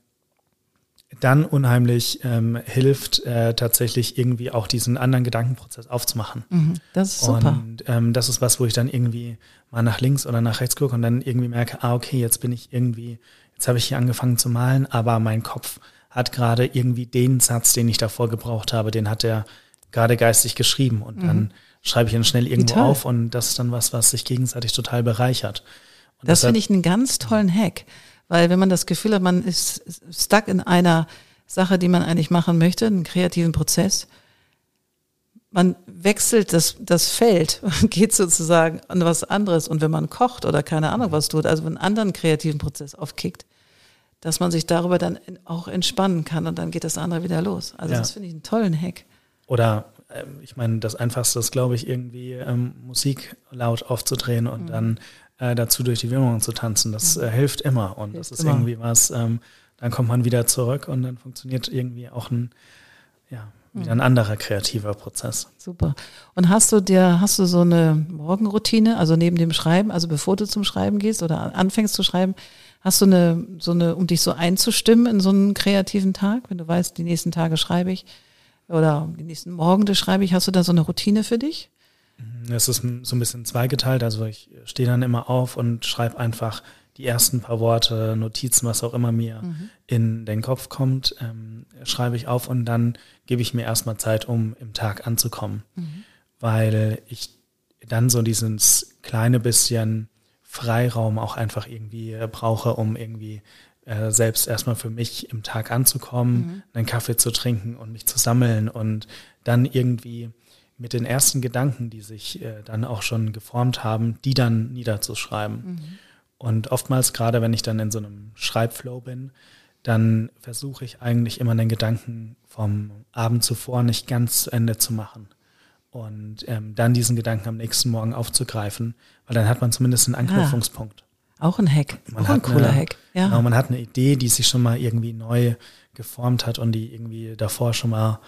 dann unheimlich ähm, hilft, äh, tatsächlich irgendwie auch diesen anderen Gedankenprozess aufzumachen. Mhm, das ist super. Und ähm, das ist was, wo ich dann irgendwie mal nach links oder nach rechts gucke und dann irgendwie merke, ah, okay, jetzt bin ich irgendwie, jetzt habe ich hier angefangen zu malen, aber mein Kopf hat gerade irgendwie den Satz, den ich davor gebraucht habe, den hat er gerade geistig geschrieben und mhm. dann schreibe ich ihn schnell irgendwo auf und das ist dann was, was sich gegenseitig total bereichert. Und das finde ich einen ganz tollen Hack. Weil wenn man das Gefühl hat, man ist stuck in einer Sache, die man eigentlich machen möchte, einen kreativen Prozess, man wechselt das, das Feld und geht sozusagen an was anderes. Und wenn man kocht oder keine Ahnung was tut, also einen anderen kreativen Prozess aufkickt, dass man sich darüber dann auch entspannen kann und dann geht das andere wieder los. Also ja. das finde ich einen tollen Hack. Oder ähm, ich meine, das Einfachste ist, glaube ich, irgendwie ähm, Musik laut aufzudrehen und mhm. dann äh, dazu durch die Wohnung zu tanzen. Das äh, hilft immer und hilft das ist immer. irgendwie was, ähm, dann kommt man wieder zurück und dann funktioniert irgendwie auch ein, ja, wieder ein anderer kreativer Prozess. Super. Und hast du dir, hast du so eine Morgenroutine, also neben dem Schreiben, also bevor du zum Schreiben gehst oder anfängst zu schreiben, hast du eine, so eine, um dich so einzustimmen in so einen kreativen Tag, wenn du weißt, die nächsten Tage schreibe ich oder die nächsten Morgen schreibe ich, hast du da so eine Routine für dich? Mhm, es ist so ein bisschen zweigeteilt. Also ich stehe dann immer auf und schreibe einfach die ersten paar Worte, Notizen, was auch immer mir mhm. in den Kopf kommt, ähm, schreibe ich auf und dann gebe ich mir erstmal Zeit, um im Tag anzukommen. Mhm. Weil ich dann so dieses kleine bisschen Freiraum auch einfach irgendwie brauche, um irgendwie äh, selbst erstmal für mich im Tag anzukommen, mhm. einen Kaffee zu trinken und mich zu sammeln und dann irgendwie mit den ersten Gedanken, die sich äh, dann auch schon geformt haben, die dann niederzuschreiben. Mhm. Und oftmals, gerade wenn ich dann in so einem Schreibflow bin, dann versuche ich eigentlich immer den Gedanken vom Abend zuvor nicht ganz zu Ende zu machen. Und ähm, dann diesen Gedanken am nächsten Morgen aufzugreifen, weil dann hat man zumindest einen ah. Anknüpfungspunkt. Ah, auch ein Hack, man auch ein cooler eine, Hack. Ja. Genau, man hat eine Idee, die sich schon mal irgendwie neu geformt hat und die irgendwie davor schon mal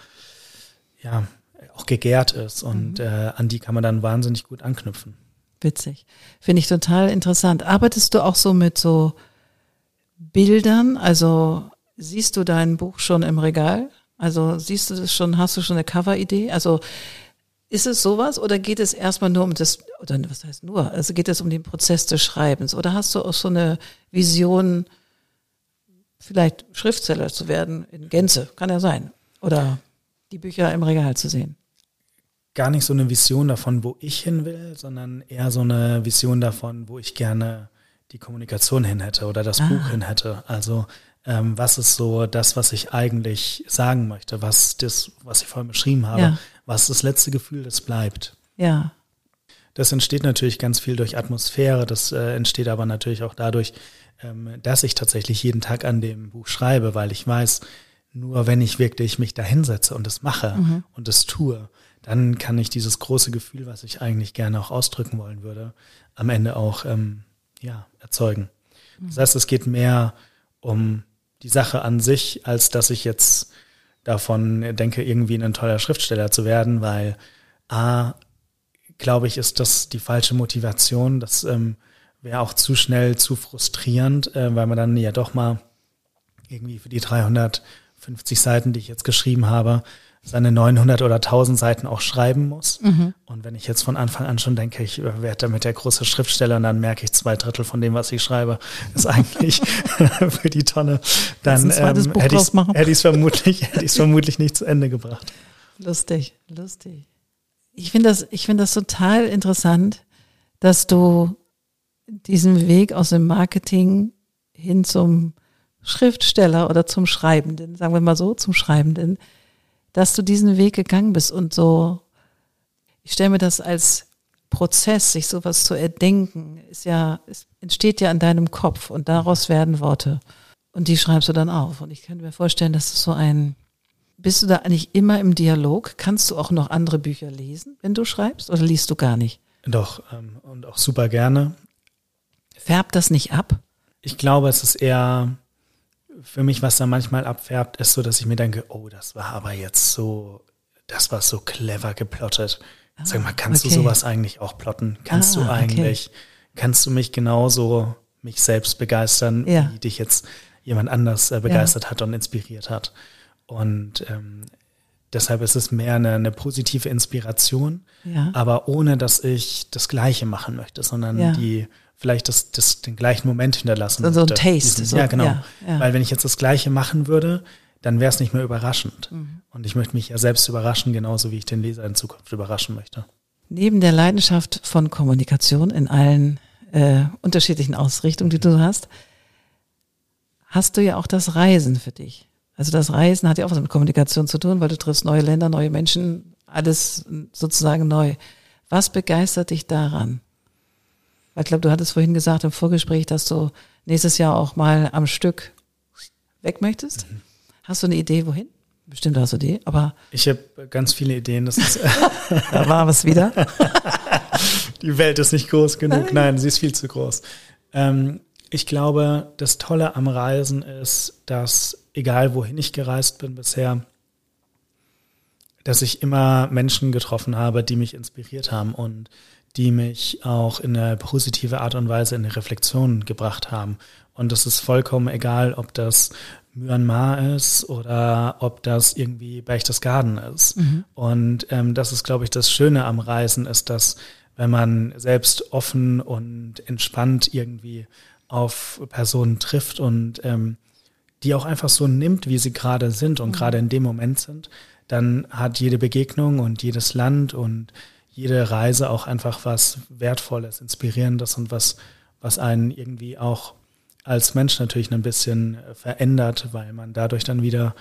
ja, auch gegärt ist und mhm. äh, an die kann man dann wahnsinnig gut anknüpfen. Witzig. Finde ich total interessant. Arbeitest du auch so mit so Bildern? Also siehst du dein Buch schon im Regal? Also siehst du das schon, hast du schon eine Cover-Idee? Also ist es sowas oder geht es erstmal nur um das, oder was heißt nur, also geht es um den Prozess des Schreibens? Oder hast du auch so eine Vision, vielleicht Schriftsteller zu werden in Gänze? Kann ja sein. Oder die Bücher im Regal zu sehen gar nicht so eine Vision davon, wo ich hin will, sondern eher so eine Vision davon, wo ich gerne die Kommunikation hin hätte oder das ah. Buch hin hätte. Also ähm, was ist so das, was ich eigentlich sagen möchte, was das, was ich vorhin beschrieben habe, ja. was das letzte Gefühl, das bleibt. Ja. Das entsteht natürlich ganz viel durch Atmosphäre, das äh, entsteht aber natürlich auch dadurch, ähm, dass ich tatsächlich jeden Tag an dem Buch schreibe, weil ich weiß, nur wenn ich wirklich mich da hinsetze und es mache mhm. und es tue, dann kann ich dieses große Gefühl, was ich eigentlich gerne auch ausdrücken wollen würde, am Ende auch ähm, ja, erzeugen. Das heißt, es geht mehr um die Sache an sich, als dass ich jetzt davon denke, irgendwie ein toller Schriftsteller zu werden, weil A, glaube ich, ist das die falsche Motivation. Das ähm, wäre auch zu schnell, zu frustrierend, äh, weil man dann ja doch mal irgendwie für die 350 Seiten, die ich jetzt geschrieben habe, seine 900 oder 1000 Seiten auch schreiben muss. Mhm. Und wenn ich jetzt von Anfang an schon denke, ich werde damit der große Schriftsteller und dann merke ich zwei Drittel von dem, was ich schreibe, ist eigentlich für die Tonne, dann ähm, hätte ich es vermutlich, hätte vermutlich nicht zu Ende gebracht. Lustig, lustig. Ich finde das, ich finde das total interessant, dass du diesen Weg aus dem Marketing hin zum Schriftsteller oder zum Schreibenden, sagen wir mal so, zum Schreibenden, dass du diesen Weg gegangen bist und so, ich stelle mir das als Prozess, sich sowas zu erdenken, ist ja, es entsteht ja in deinem Kopf und daraus werden Worte. Und die schreibst du dann auf. Und ich könnte mir vorstellen, dass es so ein, bist du da eigentlich immer im Dialog? Kannst du auch noch andere Bücher lesen, wenn du schreibst, oder liest du gar nicht? Doch, ähm, und auch super gerne. Färbt das nicht ab? Ich glaube, es ist eher für mich, was da manchmal abfärbt, ist so, dass ich mir denke, oh, das war aber jetzt so, das war so clever geplottet. Ah, Sag mal, kannst okay. du sowas eigentlich auch plotten? Kannst ah, du eigentlich, okay. kannst du mich genauso mich selbst begeistern, ja. wie dich jetzt jemand anders äh, begeistert ja. hat und inspiriert hat? Und ähm, deshalb ist es mehr eine, eine positive Inspiration, ja. aber ohne dass ich das Gleiche machen möchte, sondern die vielleicht das, das, den gleichen Moment hinterlassen. So, so ein Taste. Diesen, so, ja, genau. Ja, ja. Weil wenn ich jetzt das Gleiche machen würde, dann wäre es nicht mehr überraschend. Mhm. Und ich möchte mich ja selbst überraschen, genauso wie ich den Leser in Zukunft überraschen möchte. Neben der Leidenschaft von Kommunikation in allen äh, unterschiedlichen Ausrichtungen, die du hast, hast du ja auch das Reisen für dich. Also das Reisen hat ja auch was mit Kommunikation zu tun, weil du triffst neue Länder, neue Menschen, alles sozusagen neu. Was begeistert dich daran? Ich glaube, du hattest vorhin gesagt im Vorgespräch, dass du nächstes Jahr auch mal am Stück weg möchtest. Mhm. Hast du eine Idee, wohin? Bestimmt hast du die, aber. Ich habe ganz viele Ideen. Das ist da war was wieder. die Welt ist nicht groß genug. Nein, Nein sie ist viel zu groß. Ähm, ich glaube, das Tolle am Reisen ist, dass egal wohin ich gereist bin bisher, dass ich immer Menschen getroffen habe, die mich inspiriert haben und die mich auch in eine positive Art und Weise in eine Reflexion gebracht haben. Und es ist vollkommen egal, ob das Myanmar ist oder ob das irgendwie Berchtesgaden ist. Mhm. Und ähm, das ist, glaube ich, das Schöne am Reisen, ist, dass wenn man selbst offen und entspannt irgendwie auf Personen trifft und ähm, die auch einfach so nimmt, wie sie gerade sind und mhm. gerade in dem Moment sind, dann hat jede Begegnung und jedes Land und jede Reise auch einfach was Wertvolles, Inspirierendes und was, was einen irgendwie auch als Mensch natürlich ein bisschen verändert, weil man dadurch dann wieder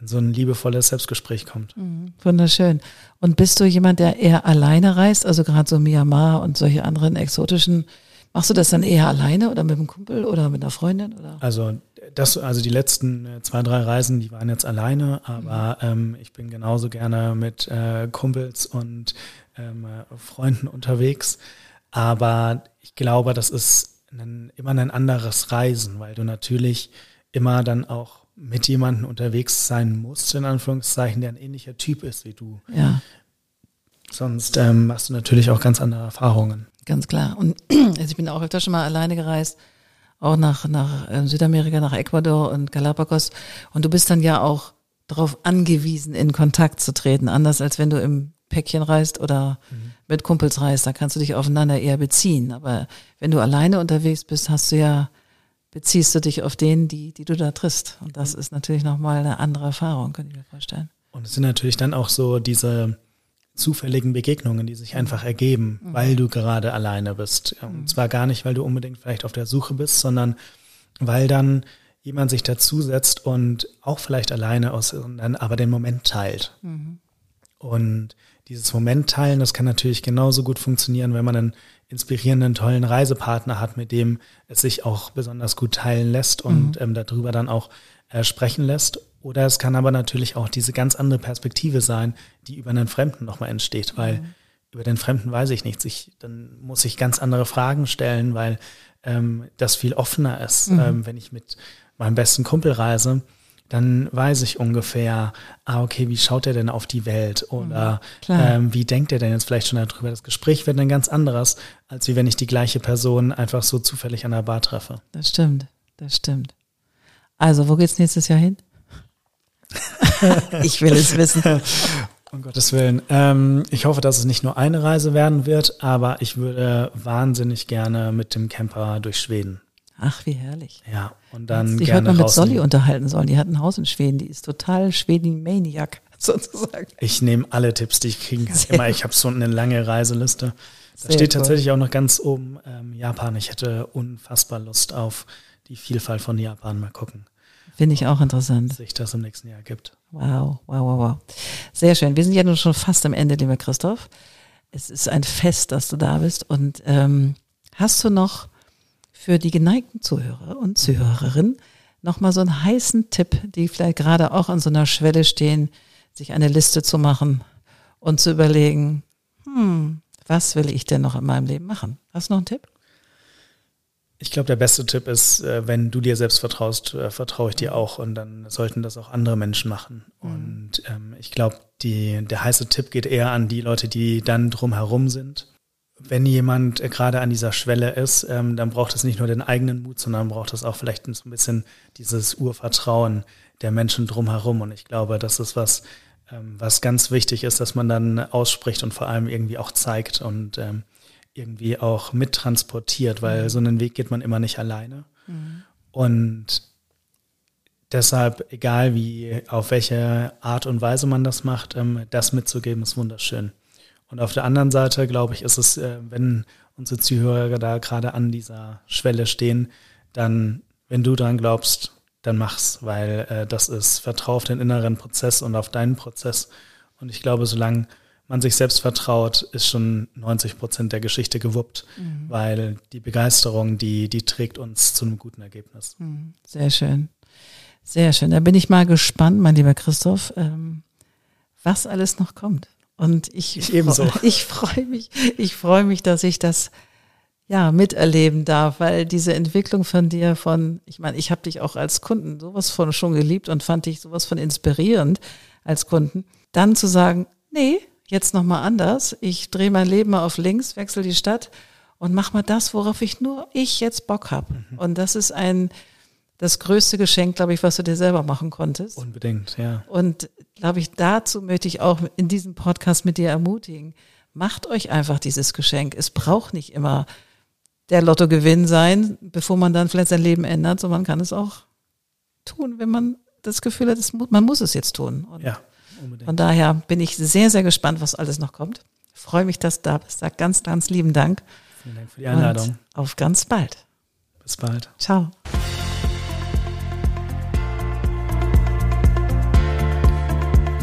in so ein liebevolles Selbstgespräch kommt. Mhm, wunderschön. Und bist du jemand, der eher alleine reist, also gerade so Myanmar und solche anderen exotischen, machst du das dann eher alleine oder mit einem Kumpel oder mit einer Freundin? Oder? Also das, also die letzten äh, zwei, drei Reisen, die waren jetzt alleine, aber mhm. ähm, ich bin genauso gerne mit äh, Kumpels und ähm, Freunden unterwegs. Aber ich glaube, das ist ein, immer ein anderes Reisen, weil du natürlich immer dann auch mit jemandem unterwegs sein musst, in Anführungszeichen, der ein ähnlicher Typ ist wie du. Ja. Sonst ähm, hast du natürlich auch ganz andere Erfahrungen. Ganz klar. Und also ich bin auch öfter schon mal alleine gereist, auch nach, nach äh, Südamerika, nach Ecuador und Galapagos. Und du bist dann ja auch darauf angewiesen, in Kontakt zu treten, anders als wenn du im Päckchen reist oder mhm. mit Kumpels reist, da kannst du dich aufeinander eher beziehen. Aber wenn du alleine unterwegs bist, hast du ja, beziehst du dich auf den, die, die du da triffst. Und das mhm. ist natürlich nochmal eine andere Erfahrung, könnte ich mir vorstellen. Und es sind natürlich dann auch so diese zufälligen Begegnungen, die sich einfach ergeben, mhm. weil du gerade alleine bist. Und mhm. zwar gar nicht, weil du unbedingt vielleicht auf der Suche bist, sondern weil dann jemand sich dazusetzt und auch vielleicht alleine aus, aber den Moment teilt. Mhm. Und dieses Moment teilen, das kann natürlich genauso gut funktionieren, wenn man einen inspirierenden, tollen Reisepartner hat, mit dem es sich auch besonders gut teilen lässt und mhm. ähm, darüber dann auch äh, sprechen lässt. Oder es kann aber natürlich auch diese ganz andere Perspektive sein, die über einen Fremden nochmal entsteht, weil mhm. über den Fremden weiß ich nichts. Ich, dann muss ich ganz andere Fragen stellen, weil ähm, das viel offener ist. Mhm. Ähm, wenn ich mit meinem besten Kumpel reise, dann weiß ich ungefähr, ah, okay, wie schaut er denn auf die Welt oder mhm, ähm, wie denkt er denn jetzt vielleicht schon darüber? Das Gespräch wird dann ganz anderes, als wie wenn ich die gleiche Person einfach so zufällig an der Bar treffe. Das stimmt, das stimmt. Also, wo geht's nächstes Jahr hin? ich will es wissen. Um Gottes Willen. Ähm, ich hoffe, dass es nicht nur eine Reise werden wird, aber ich würde wahnsinnig gerne mit dem Camper durch Schweden. Ach, wie herrlich. Ja, und dann ich gerne mal mit Solly unterhalten sollen. Die hat ein Haus in Schweden, die ist total Schweden-Maniac sozusagen. Ich nehme alle Tipps, die ich kriegen kann. Immer, ich habe so eine lange Reiseliste. Da steht cool. tatsächlich auch noch ganz oben ähm, Japan. Ich hätte unfassbar Lust auf die Vielfalt von Japan. Mal gucken. Finde ich auch interessant. Sich das im nächsten Jahr gibt. Wow, wow, wow, wow. Sehr schön. Wir sind ja nun schon fast am Ende, lieber Christoph. Es ist ein Fest, dass du da bist. Und ähm, hast du noch für die geneigten Zuhörer und Zuhörerinnen nochmal so einen heißen Tipp, die vielleicht gerade auch an so einer Schwelle stehen, sich eine Liste zu machen und zu überlegen, hm, was will ich denn noch in meinem Leben machen? Hast du noch einen Tipp? Ich glaube, der beste Tipp ist, äh, wenn du dir selbst vertraust, äh, vertraue ich dir auch und dann sollten das auch andere Menschen machen. Mhm. Und ähm, ich glaube, der heiße Tipp geht eher an die Leute, die dann drumherum sind wenn jemand gerade an dieser Schwelle ist, ähm, dann braucht es nicht nur den eigenen Mut, sondern braucht es auch vielleicht so ein bisschen dieses Urvertrauen der Menschen drumherum. Und ich glaube, das ist was, ähm, was ganz wichtig ist, dass man dann ausspricht und vor allem irgendwie auch zeigt und ähm, irgendwie auch mittransportiert, weil mhm. so einen Weg geht man immer nicht alleine. Mhm. Und deshalb, egal wie, auf welche Art und Weise man das macht, das mitzugeben, ist wunderschön. Und auf der anderen Seite, glaube ich, ist es, äh, wenn unsere Zuhörer da gerade an dieser Schwelle stehen, dann, wenn du dran glaubst, dann mach's, weil äh, das ist, vertrau auf den inneren Prozess und auf deinen Prozess. Und ich glaube, solange man sich selbst vertraut, ist schon 90 Prozent der Geschichte gewuppt, mhm. weil die Begeisterung, die, die trägt uns zu einem guten Ergebnis. Mhm. Sehr schön. Sehr schön. Da bin ich mal gespannt, mein lieber Christoph, ähm, was alles noch kommt. Und ich, ich ebenso. Ich freue mich, ich freue mich, dass ich das ja miterleben darf, weil diese Entwicklung von dir von, ich meine, ich habe dich auch als Kunden sowas von schon geliebt und fand dich sowas von inspirierend als Kunden. Dann zu sagen, nee, jetzt noch mal anders. Ich drehe mein Leben mal auf links, wechsle die Stadt und mach mal das, worauf ich nur ich jetzt Bock habe. Mhm. Und das ist ein das größte Geschenk, glaube ich, was du dir selber machen konntest. Unbedingt, ja. Und glaube ich, dazu möchte ich auch in diesem Podcast mit dir ermutigen. Macht euch einfach dieses Geschenk. Es braucht nicht immer der Lottogewinn sein, bevor man dann vielleicht sein Leben ändert, sondern man kann es auch tun, wenn man das Gefühl hat, man muss es jetzt tun. Und ja, unbedingt. Von daher bin ich sehr, sehr gespannt, was alles noch kommt. freue mich, dass du da bist. Sag ganz, ganz lieben Dank. Vielen Dank für die Einladung. Und auf ganz bald. Bis bald. Ciao.